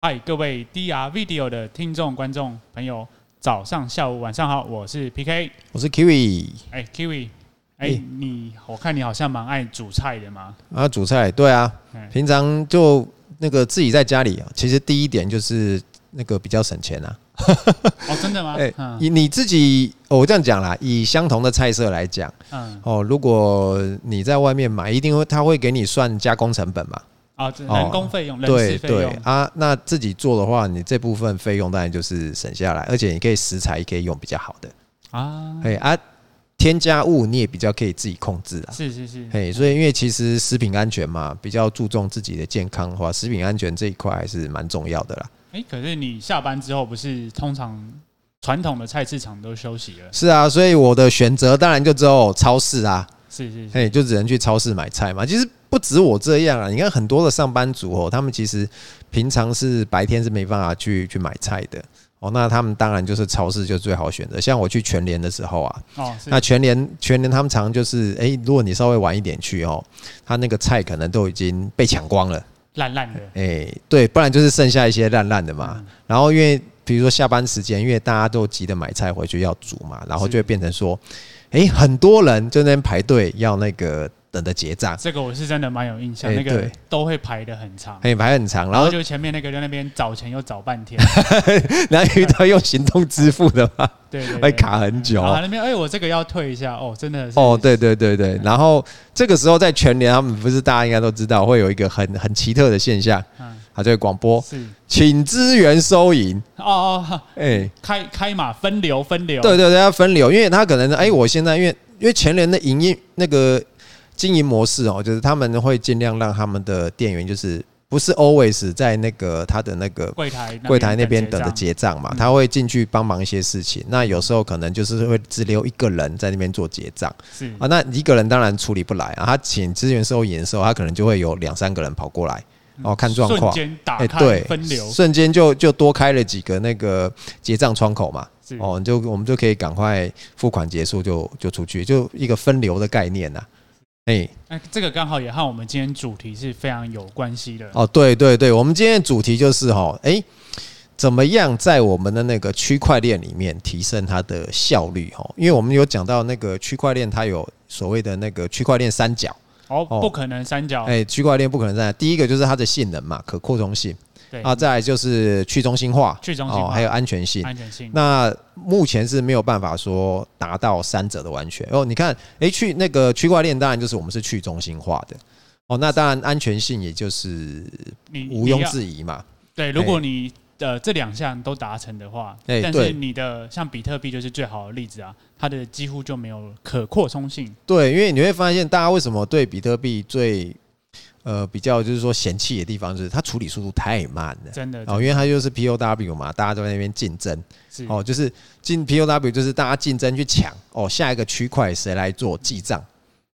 嗨，各位 DR Video 的听众、观众朋友，早上、下午、晚上好，我是 PK，我是 Kiwi。哎，Kiwi，哎，你我看你好像蛮爱煮菜的嘛？啊，煮菜，对啊，平常就那个自己在家里，其实第一点就是那个比较省钱啊。哦，真的吗？哎，你你自己，我这样讲啦，以相同的菜色来讲，嗯，哦，如果你在外面买，一定会他会给你算加工成本嘛。啊，人工费用、人事费用，对对啊，那自己做的话，你这部分费用当然就是省下来，而且你可以食材可以用比较好的。啊，哎啊，添加物你也比较可以自己控制啊，是是是，嘿，所以因为其实食品安全嘛，比较注重自己的健康的话，食品安全这一块还是蛮重要的啦。哎，可是你下班之后不是通常传统的菜市场都休息了？是啊，所以我的选择当然就只有超市啊，是是，嘿，就只能去超市买菜嘛，其实。不止我这样啊！你看很多的上班族哦，他们其实平常是白天是没办法去去买菜的哦。那他们当然就是超市就最好选择。像我去全联的时候啊，哦，那全联全联他们常常就是，诶，如果你稍微晚一点去哦，他那个菜可能都已经被抢光了，烂烂的。诶，对，不然就是剩下一些烂烂的嘛。然后因为比如说下班时间，因为大家都急着买菜回去要煮嘛，然后就会变成说，诶，很多人就在那边排队要那个。等的结账，这个我是真的蛮有印象，那个都会排的很长，可以排很长，然后就前面那个在那边找钱又找半天，然后遇到用行动支付的嘛，对，会卡很久。那边哎，我这个要退一下哦，真的是。哦，对对对对，然后这个时候在全联，他们不是大家应该都知道会有一个很很奇特的现象，他就会广播，是。请支援收银。哦哦，哎，开开码分流分流，对对对，要分流，因为他可能哎，我现在因为因为全联的营业那个。经营模式哦，就是他们会尽量让他们的店员就是不是 always 在那个他的那个柜台柜台那边等着结账嘛，他会进去帮忙一些事情。那有时候可能就是会只留一个人在那边做结账，是啊，那一个人当然处理不来啊。他请支援收银的时候，他可能就会有两三个人跑过来哦，看状况，瞬间打开分流，瞬间就就多开了几个那个结账窗口嘛，哦，就我们就可以赶快付款结束就就出去，就一个分流的概念呐。哎，那这个刚好也和我们今天主题是非常有关系的哦。对对对，我们今天的主题就是哈，哎，怎么样在我们的那个区块链里面提升它的效率哈？因为我们有讲到那个区块链，它有所谓的那个区块链三角哦，不可能三角。哎，区块链不可能三角。第一个就是它的性能嘛，可扩充性。对啊，再来就是去中心化，去中心化，还有安全性，安全性。那目前是没有办法说达到三者的完全哦。你看，诶，去那个区块链，当然就是我们是去中心化的哦。那当然安全性也就是毋庸置疑嘛。对，如果你的这两项都达成的话，但是你的像比特币就是最好的例子啊，它的几乎就没有可扩充性。对，因为你会发现，大家为什么对比特币最呃，比较就是说嫌弃的地方，就是它处理速度太慢了，真的哦，因为它就是 POW 嘛，大家都在那边竞争，哦，就是进 POW 就是大家竞争去抢哦，下一个区块谁来做记账。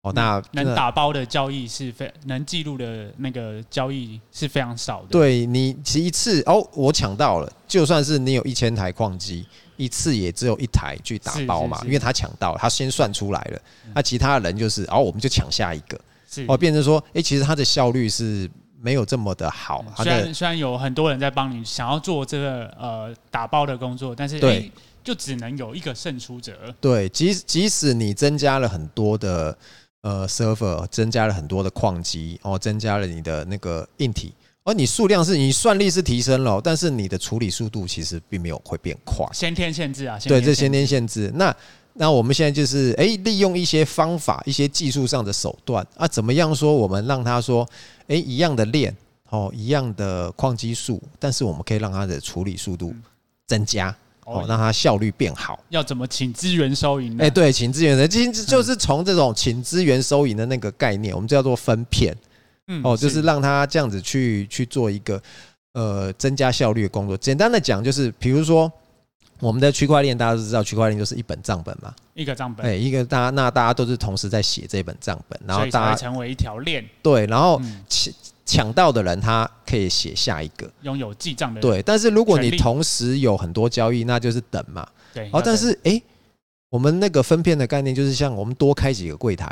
哦，那能打包的交易是非能记录的那个交易是非常少的，对你其一次哦，我抢到了，就算是你有一千台矿机，一次也只有一台去打包嘛，因为他抢到了，他先算出来了，那其他人就是哦，我们就抢下一个。哦，变成说，哎，其实它的效率是没有这么的好。虽然虽然有很多人在帮你想要做这个呃打包的工作，但是对，就只能有一个胜出者。对，即即使你增加了很多的呃 server，增加了很多的矿机，哦，增加了你的那个硬体，而你数量是你算力是提升了，但是你的处理速度其实并没有会变快。先天限制啊，对，这先天限制。那那我们现在就是哎，利用一些方法、一些技术上的手段啊，怎么样说？我们让他说，哎，一样的链哦，一样的矿机数，但是我们可以让它的处理速度增加哦，让它效率变好。要怎么请资源收银呢？哎，对，请资源的，其实就是从这种请资源收银的那个概念，我们叫做分片，哦，就是让它这样子去去做一个呃增加效率的工作。简单的讲，就是比如说。我们的区块链大家都知道，区块链就是一本账本嘛，一个账本，哎，一个大家那大家都是同时在写这本账本，然后大家成为一条链，对，然后抢抢到的人他可以写下一个，拥有记账的，对，但是如果你同时有很多交易，那就是等嘛，对，哦，但是哎，我们那个分片的概念就是像我们多开几个柜台，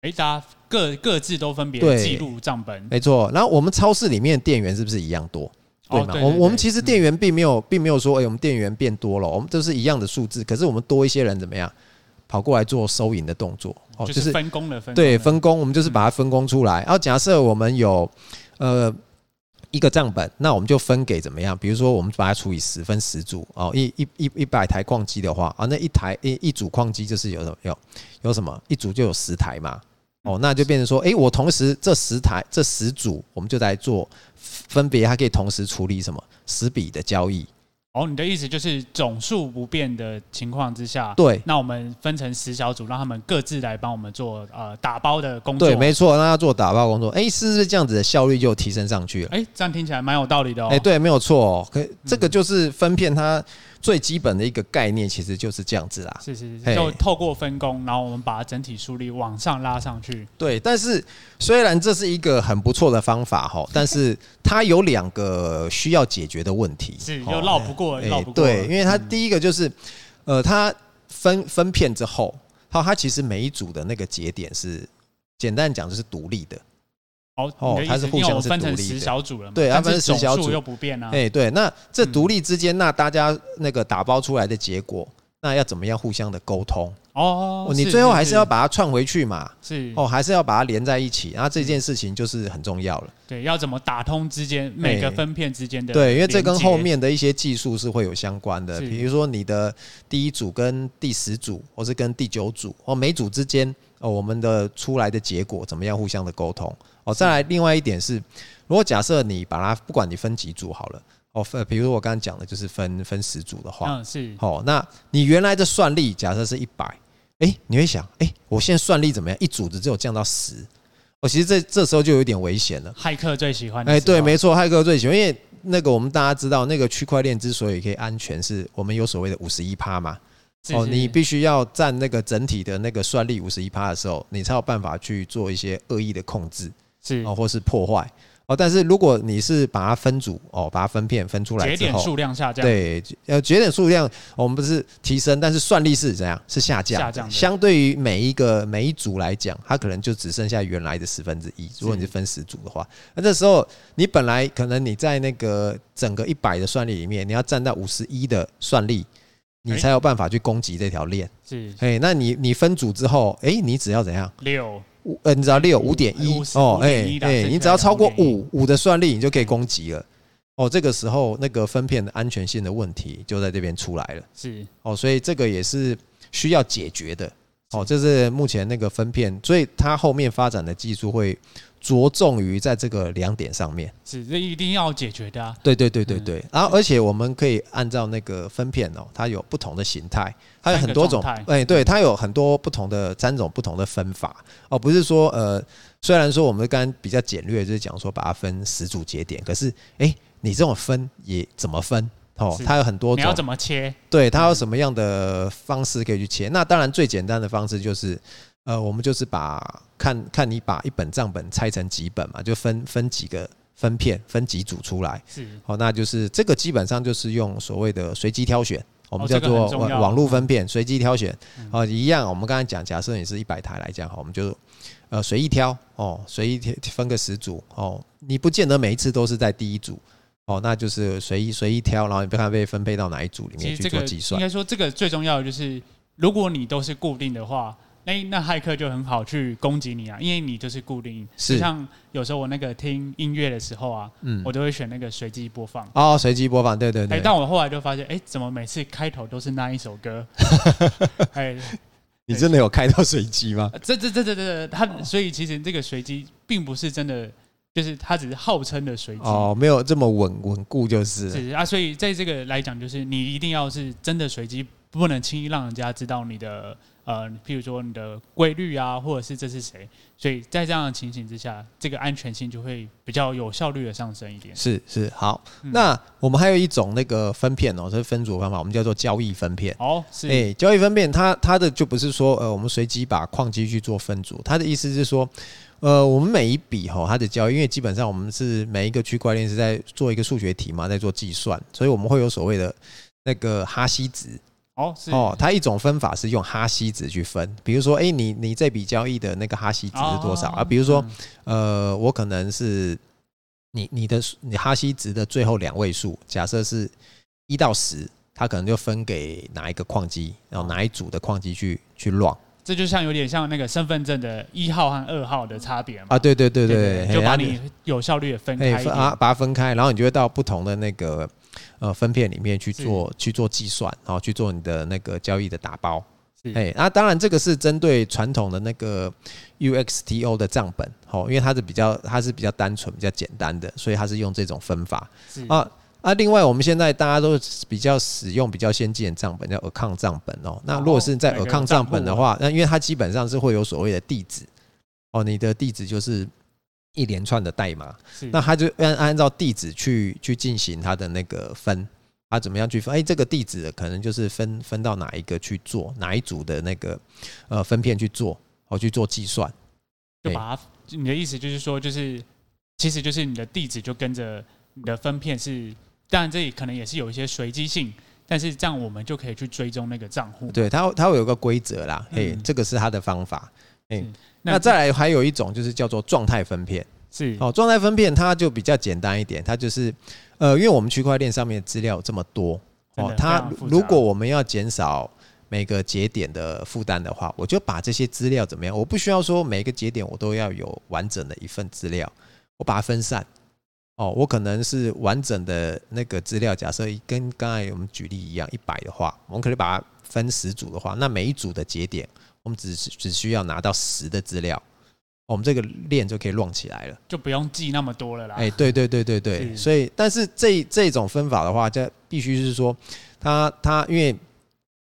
哎，大家各各自都分别记录账本，没错，然后我们超市里面店员是不是一样多？对吗？我我们其实店员并没有并没有说，哎，我们店员变多了，我们都是一样的数字，可是我们多一些人怎么样跑过来做收银的动作？哦，就是分工的分对分工，我们就是把它分工出来。然后假设我们有呃。一个账本，那我们就分给怎么样？比如说，我们把它除以十，分十组哦。一一一一百台矿机的话啊，那一台一一组矿机就是有什么有有什么一组就有十台嘛。哦，那就变成说，诶，我同时这十台这十组，我们就在做分别，还可以同时处理什么十笔的交易。哦，你的意思就是总数不变的情况之下，对，那我们分成十小组，让他们各自来帮我们做呃打包的工作。对，没错，让他做打包工作。哎、欸，是不是这样子的效率就提升上去了？哎、欸，这样听起来蛮有道理的哦。哎、欸，对，没有错、哦。可这个就是分片它。最基本的一个概念其实就是这样子啦，是是是，就透过分工，然后我们把整体梳理往上拉上去。对，但是虽然这是一个很不错的方法哈，但是它有两个需要解决的问题，是又绕不过，绕不过。对，因为它第一个就是，呃，它分分片之后，好，它其实每一组的那个节点是简单讲就是独立的。哦，它是互相是独立的，十小组了，对，它分成十小组又不变啊。哎，对，那这独立之间，那大家那个打包出来的结果，那要怎么样互相的沟通？哦，你最后还是要把它串回去嘛？是哦，还是要把它连在一起，然后这件事情就是很重要了。对，要怎么打通之间每个分片之间的？对，因为这跟后面的一些技术是会有相关的，比如说你的第一组跟第十组，或是跟第九组，或每组之间哦，我们的出来的结果怎么样互相的沟通？哦，再来另外一点是，如果假设你把它不管你分几组好了，哦分，比如说我刚刚讲的就是分分十组的话，嗯是，哦，那你原来的算力假设是一百，哎，你会想，哎，我现在算力怎么样？一组子只有降到十，哦，其实这这时候就有点危险了。骇客最喜欢，哎，对，没错，骇客最喜欢，因为那个我们大家知道，那个区块链之所以可以安全，是我们有所谓的五十一趴嘛。哦，你必须要占那个整体的那个算力五十一趴的时候，你才有办法去做一些恶意的控制。是哦，或是破坏哦，但是如果你是把它分组哦，把它分片分出来节点数量下降，对，呃，节点数量我们不是提升，但是算力是怎样？是下降，下降。相对于每一个每一组来讲，它可能就只剩下原来的十分之一。如果你是分十组的话，那这时候你本来可能你在那个整个一百的算力里面，你要占到五十一的算力，你才有办法去攻击这条链。是，哎，那你你分组之后，哎，你只要怎样？六。五，呃，你只要六五点一哦，哎哎，你只要超过五五的算力，你就可以攻击了。哦，这个时候那个分片的安全性的问题就在这边出来了。是哦，所以这个也是需要解决的。哦，这是目前那个分片，所以它后面发展的技术会。着重于在这个两点上面，是这一定要解决的啊。对对对对对，然后而且我们可以按照那个分片哦，它有不同的形态，它有很多种，哎，对，它有很多不同的三种不同的分法哦，不是说呃，虽然说我们刚刚比较简略，就是讲说把它分十组节点，可是哎，你这种分也怎么分哦？它有很多种，你要怎么切？对，它有什么样的方式可以去切？那当然最简单的方式就是。呃，我们就是把看看你把一本账本拆成几本嘛，就分分几个分片，分几组出来。是，好，那就是这个基本上就是用所谓的随机挑选，我们叫做网网络分片随机挑选。哦，一样，我们刚才讲，假设你是一百台来讲，哈，我们就呃随意挑哦，随意分个十组哦，你不见得每一次都是在第一组哦，那就是随意随意挑，然后你看被分配到哪一组里面去做计算。应该说，这个最重要的就是，如果你都是固定的话。哎，那骇客就很好去攻击你啊，因为你就是固定。是像有时候我那个听音乐的时候啊，嗯，我都会选那个随机播放。哦，随机播放，对对对。但我后来就发现，哎，怎么每次开头都是那一首歌？哎，你真的有开到随机吗？这这这这这，他所以其实这个随机并不是真的，就是它只是号称的随机。哦，没有这么稳稳固，就是。是啊，所以在这个来讲，就是你一定要是真的随机，不能轻易让人家知道你的。呃，譬如说你的规律啊，或者是这是谁，所以在这样的情形之下，这个安全性就会比较有效率的上升一点。是是，好，嗯、那我们还有一种那个分片哦，这是分组方法，我们叫做交易分片。哦，是，哎、欸，交易分片它它的就不是说呃，我们随机把矿机去做分组，它的意思是说，呃，我们每一笔哈，它的交易，因为基本上我们是每一个区块链是在做一个数学题嘛，在做计算，所以我们会有所谓的那个哈希值。哦，哦，它一种分法是用哈希值去分，比如说，哎，你你这笔交易的那个哈希值是多少啊？比如说，呃，我可能是你你的你哈希值的最后两位数，假设是一到十，它可能就分给哪一个矿机，然后哪一组的矿机去去 run。这就像有点像那个身份证的一号和二号的差别嘛？啊，对对对对，对，对，就把你有效率的分开啊，把它分开，然后你就会到不同的那个呃分片里面去做去做计算，然后去做你的那个交易的打包。哎，那当然这个是针对传统的那个 UXTO 的账本，哦，因为它是比较它是比较单纯、比较简单的，所以它是用这种分法啊。啊，另外我们现在大家都比较使用比较先进的账本，叫 account 账本哦。那如果是在 account 账本的话，那因为它基本上是会有所谓的地址哦，你的地址就是一连串的代码，那他就按按照地址去去进行他的那个分，他怎么样去分？哎，这个地址可能就是分分到哪一个去做哪一组的那个呃分片去做，哦去做计算，就把它。你的意思就是说，就是其实就是你的地址就跟着你的分片是。当然，这里可能也是有一些随机性，但是这样我们就可以去追踪那个账户。对，它它会有个规则啦，哎、嗯，这个是它的方法。哎，那再来还有一种就是叫做状态分片，是哦，状态分片它就比较简单一点，它就是呃，因为我们区块链上面资料有这么多哦，它如果我们要减少每个节点的负担的话，我就把这些资料怎么样？我不需要说每个节点我都要有完整的一份资料，我把它分散。哦，我可能是完整的那个资料，假设跟刚才我们举例一样，一百的话，我们可以把它分十组的话，那每一组的节点，我们只只需要拿到十的资料，我们这个链就可以 run 起来了，就不用记那么多了啦。哎，对对对对对，所以但是这这种分法的话，就必须是说，他他因为。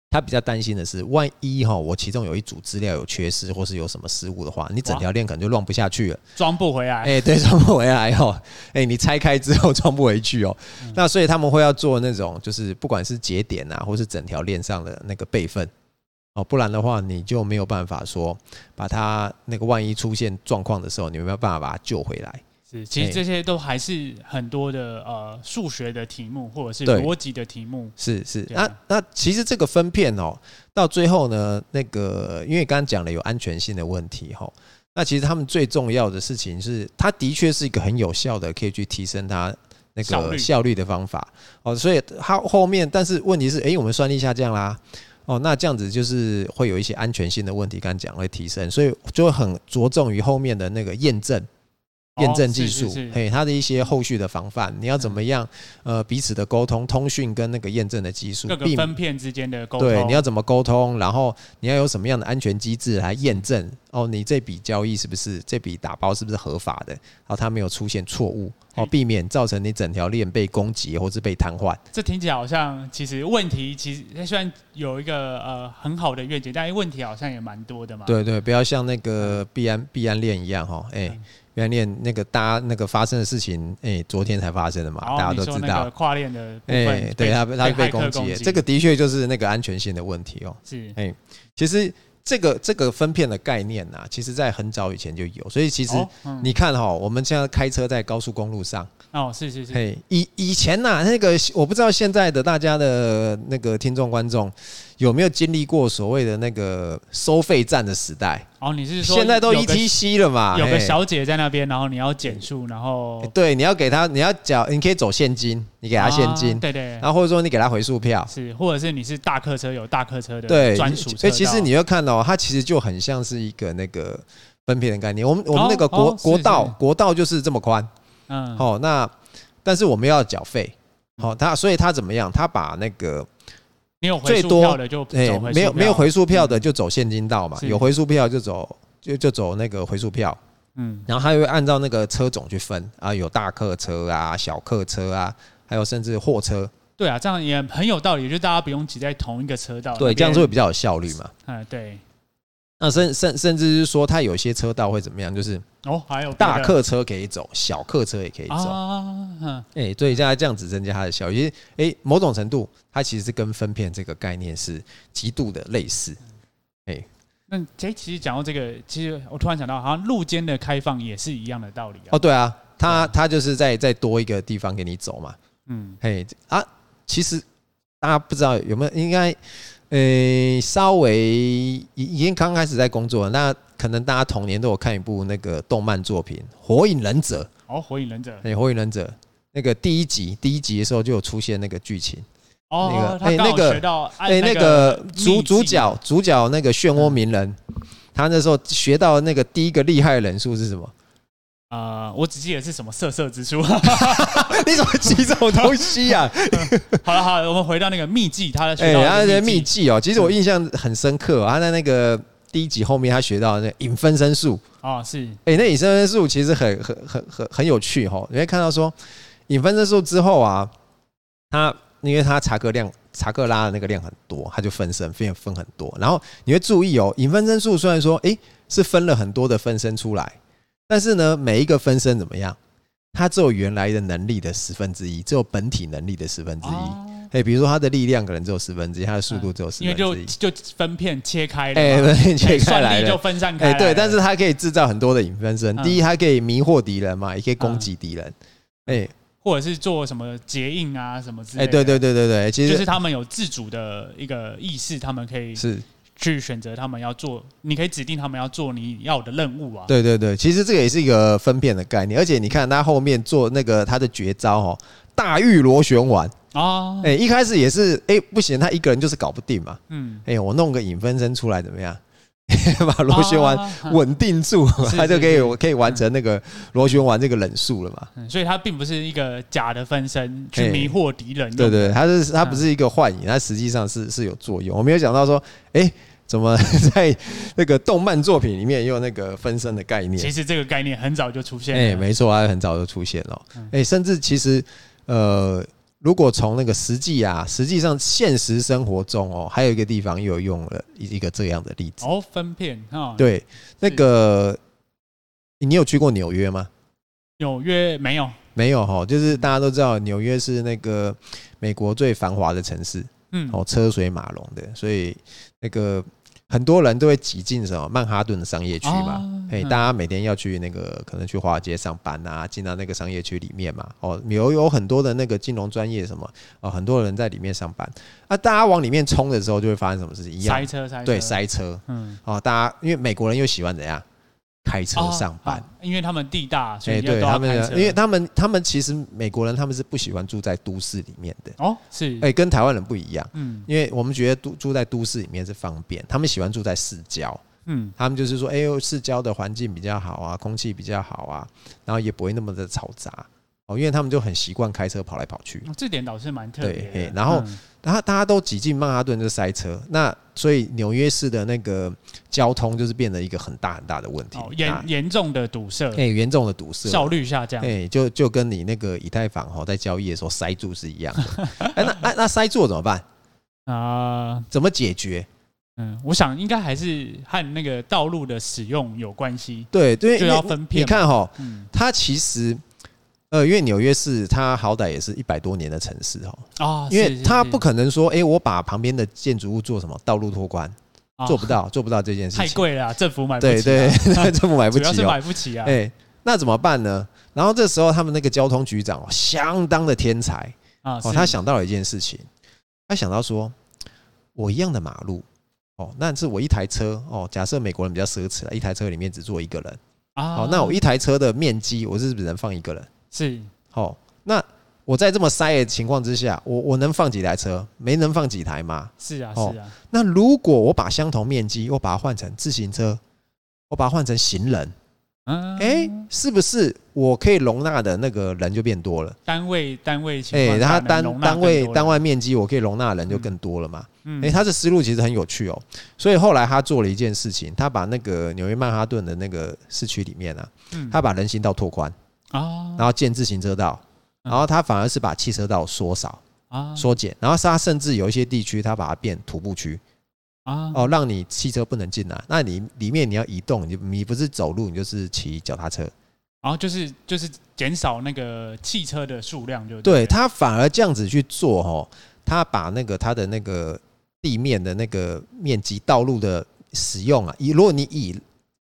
他比较担心的是，万一哈我其中有一组资料有缺失，或是有什么失误的话，你整条链可能就乱不下去了，装不回来。哎，对，装不回来哦。哎，你拆开之后装不回去哦。那所以他们会要做那种，就是不管是节点啊，或是整条链上的那个备份哦，不然的话你就没有办法说把它那个万一出现状况的时候，你有没有办法把它救回来。是，其实这些都还是很多的呃数学的题目，或者是逻辑的题目。是是，那那其实这个分片哦，到最后呢，那个因为刚刚讲了有安全性的问题哈，那其实他们最重要的事情是，它的确是一个很有效的，可以去提升它那个效率的方法哦。所以它后面，但是问题是，哎，我们算力下降啦，哦，那这样子就是会有一些安全性的问题，刚刚讲会提升，所以就会很着重于后面的那个验证。验证技术，嘿，它的一些后续的防范，你要怎么样？呃，彼此的沟通、通讯跟那个验证的技术，各个分片之间的沟通，对，你要怎么沟通？然后你要有什么样的安全机制来验证？哦，你这笔交易是不是这笔打包是不是合法的？然后它没有出现错误，哦，避免造成你整条链被攻击或是被瘫痪。这听起来好像其实问题其实虽然有一个呃很好的愿景，但是问题好像也蛮多的嘛。对对，不要像那个币安币安链一样哈，哎。原链那个大家那个发生的事情，哎、欸，昨天才发生的嘛，大家都知道。跨链的部分，哎，对，他他被攻击，这个的确就是那个安全性的问题哦。是，哎，其实这个这个分片的概念呐，其实在很早以前就有，所以其实你看哈，我们现在开车在高速公路上，哦，是是是，嘿，以以前呐，那个我不知道现在的大家的那个听众观众。有没有经历过所谓的那个收费站的时代？哦，你是说现在都 ETC 了嘛？有个小姐在那边，然后你要减速，然后对，你要给她，你要缴，你可以走现金，你给她现金，对对，然后或者说你给她回数票，是，或者是你是大客车有大客车的对专属，所以其实你会看到，它其实就很像是一个那个分片的概念。我们我们那个国国道国道就是这么宽，嗯，好，那但是我们要缴费，好，他所以他怎么样？他把那个。最多的就哎，没有没有回数票的就走现金道嘛，有回数票就走就就走那个回数票，嗯，然后他又会按照那个车种去分啊，有大客车啊、小客车啊，还有甚至货车。对啊，这样也很有道理，就大家不用挤在同一个车道。对，这样子会比较有效率嘛。嗯，对。那甚甚甚至是说，它有些车道会怎么样？就是哦，还有大客车可以走，小客车也可以走啊。哎，所以现在这样子增加它的效益，哎，某种程度，它其实是跟分片这个概念是极度的类似。哎，那这其实讲到这个，其实我突然想到，好像路肩的开放也是一样的道理啊。哦，对啊，它它就是在再多一个地方给你走嘛。嗯，嘿啊，其实大家不知道有没有应该。呃，稍微已已经刚开始在工作了，那可能大家童年都有看一部那个动漫作品《火影忍者》哦，《火影忍者》哎，《火影忍者》那个第一集第一集的时候就有出现那个剧情。哦，那个哎，那个哎，那个主主角主角那个漩涡鸣人，他那时候学到那个第一个厉害的忍术是什么？啊，我只记得是什么色色之术。你怎么记这种东西呀？好了好了，我们回到那个秘技，他的哎，他的秘技哦，其实我印象很深刻，他在那个第一集后面他学到那影分身术哦，是哎，那影分身术其实很很很很很有趣哈，你会看到说影分身术之后啊，他。因为他查克量查克拉的那个量很多，他就分身分分很多。然后你会注意哦，影分身术虽然说诶是分了很多的分身出来，但是呢每一个分身怎么样？它只有原来的能力的十分之一，只有本体能力的十分之一。诶，比如说它的力量可能只有十分之一，它的速度只有十分之一，因为就就分片切开了，哎，分片切开来了，就分散开。哎，对，但是它可以制造很多的影分身。第一，它可以迷惑敌人嘛，也可以攻击敌人。哎。或者是做什么结印啊，什么之类的。哎，对对对对对，其实就是他们有自主的一个意识，他们可以是去选择他们要做，你可以指定他们要做你要的任务啊。对对对，其实这个也是一个分辨的概念，而且你看他后面做那个他的绝招哦，大玉螺旋丸啊，哎，一开始也是哎不行，他一个人就是搞不定嘛。嗯，哎，我弄个影分身出来怎么样？把螺旋丸稳定住，他 就可以可以完成那个螺旋丸这个忍术了嘛。所以它并不是一个假的分身去迷惑敌人。对对，它是它不是一个幻影，它实际上是是有作用。我没有想到说，哎，怎么 在那个动漫作品里面也有那个分身的概念？其实这个概念很早就出现。哎，没错，它很早就出现了。哎，甚至其实呃。如果从那个实际啊，实际上现实生活中哦，还有一个地方又有用了一个这样的例子。哦，分片哈，对，那个你有去过纽约吗？纽约没有，没有哈，就是大家都知道纽约是那个美国最繁华的城市，嗯，哦，车水马龙的，所以那个。很多人都会挤进什么曼哈顿的商业区嘛？哎，大家每天要去那个可能去华尔街上班啊，进到那个商业区里面嘛。哦，有有很多的那个金融专业什么哦，很多人在里面上班。啊，大家往里面冲的时候，就会发生什么事情？一样塞车，塞车，对，塞车。嗯，哦，大家因为美国人又喜欢怎样？开车上班，因为他们地大，所以对他们，因为他们他们其实美国人他们是不喜欢住在都市里面的。哦，是。哎，跟台湾人不一样，嗯，因为我们觉得住住在都市里面是方便，他们喜欢住在市郊，嗯，他们就是说，哎呦，市郊的环境比较好啊，空气比较好啊，然后也不会那么的嘈杂。哦，因为他们就很习惯开车跑来跑去，这点倒是蛮特别的。对，然后，然后大家都挤进曼哈顿就塞车，那所以纽约市的那个交通就是变得一个很大很大的问题，严严重的堵塞，哎，严重的堵塞，效率下降，哎，就就跟你那个以太坊哈在交易的时候塞住是一样的。哎，那那那塞住怎么办啊？怎么解决？嗯，我想应该还是和那个道路的使用有关系。对对，就要分片。你看哈，它其实。呃，因为纽约市它好歹也是一百多年的城市哦，啊，因为它不可能说，哎，我把旁边的建筑物做什么道路拓宽，做不到，做不到这件事情，太贵了，政府买不起，对 对，政府买不起，主要是买不起啊，哎，那怎么办呢？然后这时候他们那个交通局长相当的天才啊，哦，他想到了一件事情，他想到说，我一样的马路，哦，那是我一台车，哦，假设美国人比较奢侈了，一台车里面只坐一个人，啊，哦，那我一台车的面积，我是不是能放一个人？是，好，那我在这么塞的情况之下，我我能放几台车？没能放几台吗？是啊，是啊。那如果我把相同面积，我把它换成自行车，我把它换成行人，嗯，哎，是不是我可以容纳的那个人就变多了？单位单位，哎，然后单单位单位面积，我可以容纳的人就更多了嘛？嗯，哎，他的思路其实很有趣哦。所以后来他做了一件事情，他把那个纽约曼哈顿的那个市区里面啊，他把人行道拓宽。啊，然后建自行车道，然后他反而是把汽车道缩少啊，缩减，然后他甚至有一些地区，他把它变徒步区。啊，哦，让你汽车不能进来，那你里面你要移动，你你不是走路，你就是骑脚踏车，然后就是就是减少那个汽车的数量，就对他反而这样子去做哦，他把那个他的那个地面的那个面积道路的使用啊，以如果你以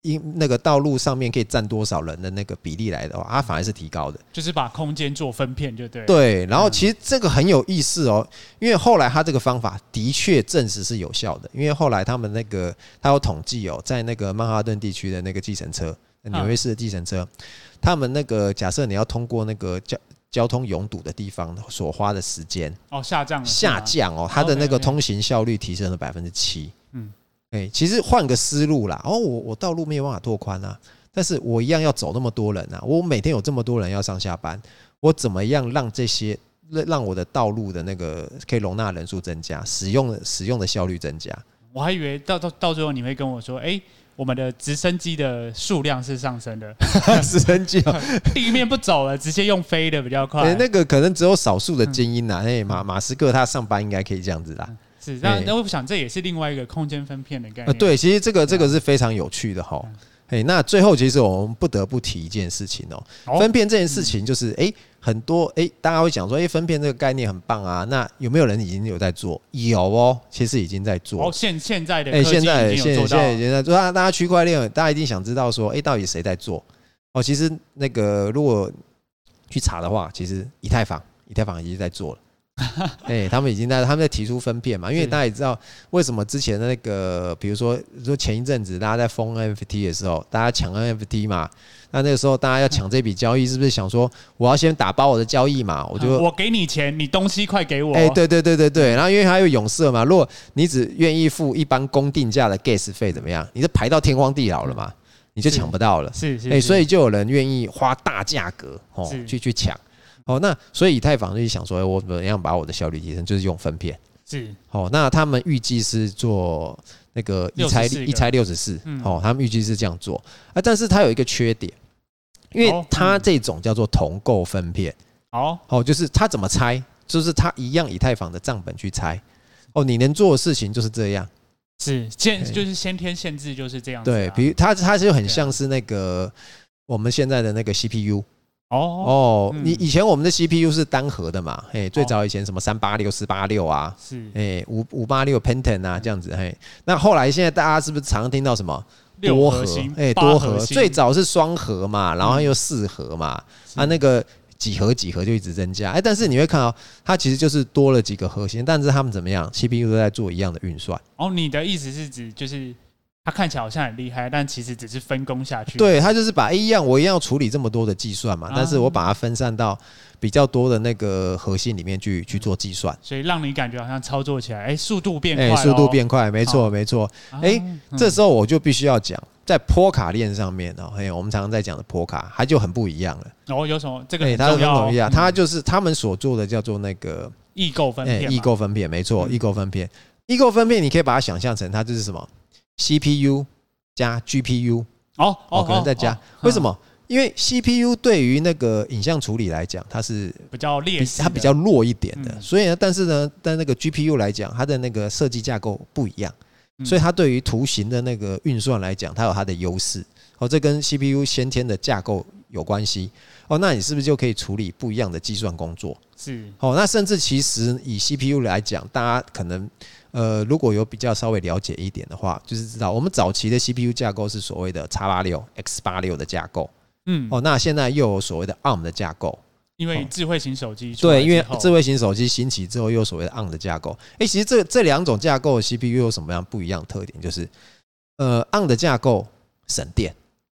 因那个道路上面可以站多少人的那个比例来的话，它反而是提高的，就是把空间做分片就对。对，然后其实这个很有意思哦，因为后来他这个方法的确证实是有效的，因为后来他们那个他有统计哦，在那个曼哈顿地区的那个计程车，纽约市的计程车，他们那个假设你要通过那个交交通拥堵的地方所花的时间哦下降下降哦，它的那个通行效率提升了百分之七。嗯。哎，其实换个思路啦，哦，我我道路没有办法拓宽啊，但是我一样要走那么多人啊，我每天有这么多人要上下班，我怎么样让这些让让我的道路的那个可以容纳人数增加，使用使用的效率增加？我还以为到到到最后你会跟我说，哎，我们的直升机的数量是上升的，直升机 地面不走了，直接用飞的比较快。那个可能只有少数的精英呐，哎，马马斯克他上班应该可以这样子啦。是，那那我想这也是另外一个空间分片的概念。呃，对，其实这个这个是非常有趣的哈。哎，那最后其实我们不得不提一件事情哦，分片这件事情就是哎，很多哎，大家会讲说哎，分片这个概念很棒啊。那有没有人已经有在做？有哦，其实已经在做。哦，现现在的哎，现在现现在已经在做。大家大家区块链，大家一定想知道说，哎，到底谁在做？哦，其实那个如果去查的话，其实以太坊以太坊已经在做了。哎，他们已经在他们在提出分片嘛，因为大家也知道为什么之前的那个，比如说说前一阵子大家在封 NFT 的时候，大家抢 NFT 嘛，那那个时候大家要抢这笔交易，是不是想说我要先打包我的交易嘛？我就我给你钱，你东西快给我。哎，对对对对对，然后因为还有永设嘛，如果你只愿意付一般公定价的 gas 费，怎么样？你就排到天荒地老了嘛，你就抢不到了。是是，哎，所以就有人愿意花大价格哦去去抢。哦，那所以以太坊就想说，我怎么样把我的效率提升，就是用分片。是，哦，那他们预计是做那个一拆一拆六十四，哦，他们预计是这样做啊，但是它有一个缺点，因为它这种叫做同构分片。哦，哦，就是它怎么拆，就是它一样以太坊的账本去拆。哦，你能做的事情就是这样，是先就是先天限制就是这样。对，比如它它就很像是那个我们现在的那个 CPU。哦哦，你以前我们的 CPU 是单核的嘛？嘿，最早以前什么三八六、四八六啊，是哎五五八六 Pentium 啊这样子嘿。那后来现在大家是不是常常听到什么多核？哎，多核最早是双核嘛，然后又四核嘛，啊那个几核几核就一直增加。哎，但是你会看到它其实就是多了几个核心，但是他们怎么样？CPU 都在做一样的运算。哦，你的意思是指就是？它看起来好像很厉害，但其实只是分工下去。对，它就是把一样，我一样要处理这么多的计算嘛，但是我把它分散到比较多的那个核心里面去去做计算，所以让你感觉好像操作起来，哎，速度变快，速度变快，没错，没错。哎，这时候我就必须要讲，在坡卡链上面哦，嘿，我们常常在讲的坡卡，它就很不一样了。哦，有什么？这个它很不一样，它就是他们所做的叫做那个异构分片，异构分片，没错，异构分片，异构分片，你可以把它想象成它就是什么 CPU。加 GPU 哦哦，可能再加，为什么？因为 CPU 对于那个影像处理来讲，它是比较劣势，它比较弱一点的。所以呢，但是呢，但那个 GPU 来讲，它的那个设计架构不一样，所以它对于图形的那个运算来讲，它有它的优势。哦，这跟 CPU 先天的架构有关系。哦，那你是不是就可以处理不一样的计算工作？是。哦，那甚至其实以 CPU 来讲，大家可能。呃，如果有比较稍微了解一点的话，就是知道我们早期的 CPU 架构是所谓的 X 八六、X 八六的架构。嗯，哦，那现在又有所谓的 ARM 的架构，因为智慧型手机对，因为智慧型手机兴起之后，又有所谓的 ARM 的架构。哎，其实这这两种架构的 CPU 有什么样不一样的特点？就是呃，ARM 的架构省电。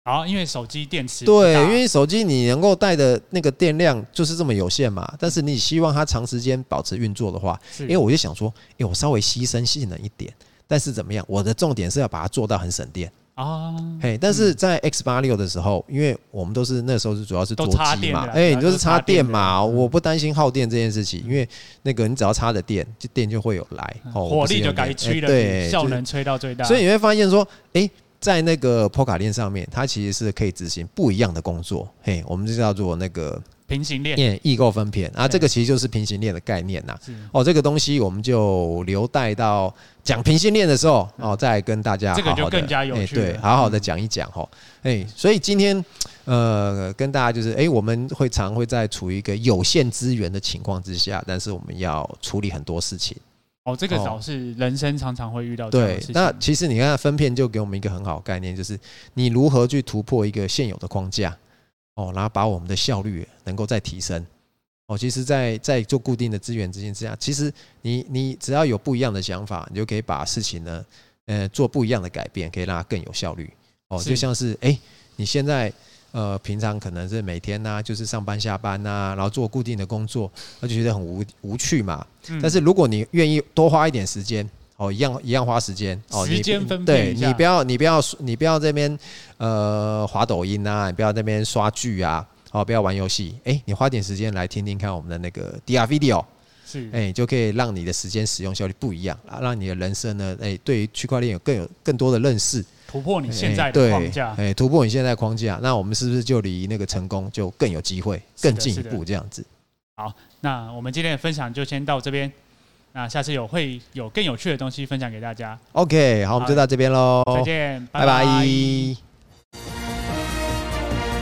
好，因为手机电池对，因为手机你能够带的那个电量就是这么有限嘛。但是你希望它长时间保持运作的话，因为我就想说，哎，我稍微牺牲性能一点，但是怎么样？我的重点是要把它做到很省电啊。嘿，但是在 X 八六的时候，因为我们都是那时候是主要是桌机嘛，哎，你就是插电嘛，我不担心耗电这件事情，因为那个你只要插着电，就电就会有来，火力就该吹了，对，效能吹到最大。所以你会发现说，哎。在那个破卡链上面，它其实是可以执行不一样的工作。嘿，我们就叫做那个平行链，异构分片啊，这个其实就是平行链的概念呐。哦，这个东西我们就留待到讲平行链的时候哦，再跟大家好好的，这个就更加有趣，对，好好的讲一讲哈。哎，所以今天呃，跟大家就是，哎，我们会常会在处于一个有限资源的情况之下，但是我们要处理很多事情。哦，这个倒是人生常常会遇到。对，那其实你看分片就给我们一个很好的概念，就是你如何去突破一个现有的框架，哦，然后把我们的效率能够再提升。哦，其实在，在在做固定的资源之间之下，其实你你只要有不一样的想法，你就可以把事情呢，呃，做不一样的改变，可以让它更有效率。哦，就像是哎，你现在。呃，平常可能是每天呢、啊，就是上班下班呐、啊，然后做固定的工作，那就觉得很无无趣嘛。嗯、但是如果你愿意多花一点时间，哦，一样一样花时间，哦，时间分配对，你不要你不要你不要这边呃滑抖音啊，你不要这边刷剧啊，哦，不要玩游戏，哎，你花点时间来听听看我们的那个 DR Video，是，哎，就可以让你的时间使用效率不一样啊，让你的人生呢，哎，对于区块链有更有更多的认识。突破你现在的框架，哎，突破你现在框架，那我们是不是就离那个成功就更有机会，更进一步这样子？好，那我们今天的分享就先到这边，那下次有会有更有趣的东西分享给大家。OK，好，我们就到这边喽，再见，拜拜。拜拜。